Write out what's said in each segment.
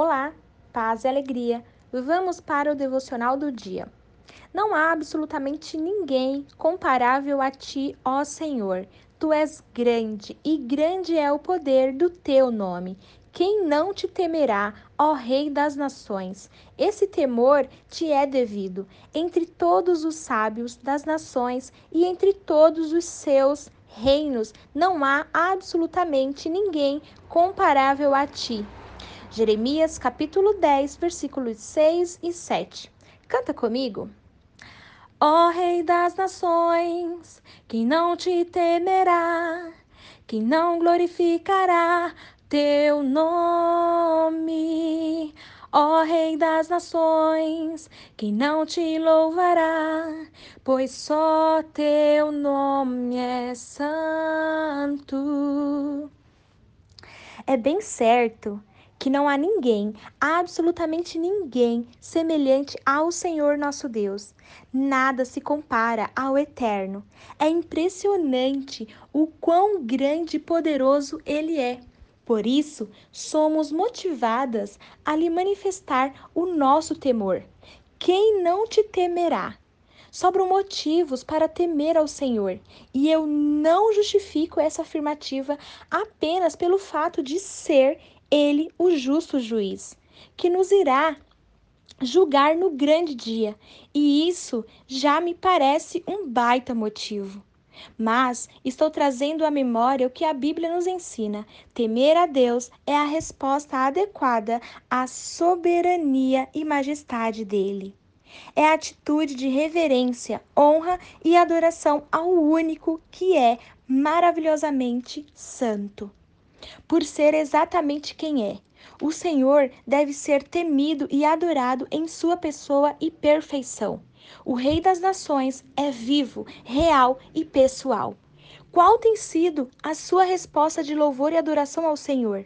Olá, paz e alegria. Vamos para o devocional do dia. Não há absolutamente ninguém comparável a ti, ó Senhor. Tu és grande e grande é o poder do teu nome. Quem não te temerá, ó Rei das Nações? Esse temor te é devido entre todos os sábios das nações e entre todos os seus reinos. Não há absolutamente ninguém comparável a ti. Jeremias capítulo 10, versículos 6 e 7. Canta comigo. Ó Rei das Nações, quem não te temerá, quem não glorificará teu nome. Ó Rei das Nações, quem não te louvará, pois só teu nome é santo. É bem certo que não há ninguém, absolutamente ninguém, semelhante ao Senhor nosso Deus. Nada se compara ao Eterno. É impressionante o quão grande e poderoso Ele é. Por isso, somos motivadas a lhe manifestar o nosso temor. Quem não te temerá? Sobram motivos para temer ao Senhor, e eu não justifico essa afirmativa apenas pelo fato de ser ele o justo juiz, que nos irá julgar no grande dia, e isso já me parece um baita motivo. Mas estou trazendo à memória o que a Bíblia nos ensina. Temer a Deus é a resposta adequada à soberania e majestade dele. É a atitude de reverência, honra e adoração ao único que é maravilhosamente santo por ser exatamente quem é. O Senhor deve ser temido e adorado em sua pessoa e perfeição. O Rei das Nações é vivo, real e pessoal. Qual tem sido a sua resposta de louvor e adoração ao Senhor?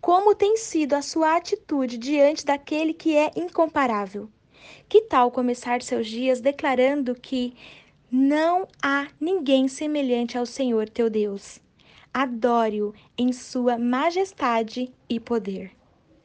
Como tem sido a sua atitude diante daquele que é incomparável? Que tal começar seus dias declarando que não há ninguém semelhante ao Senhor teu Deus? Adore-o em sua majestade e poder.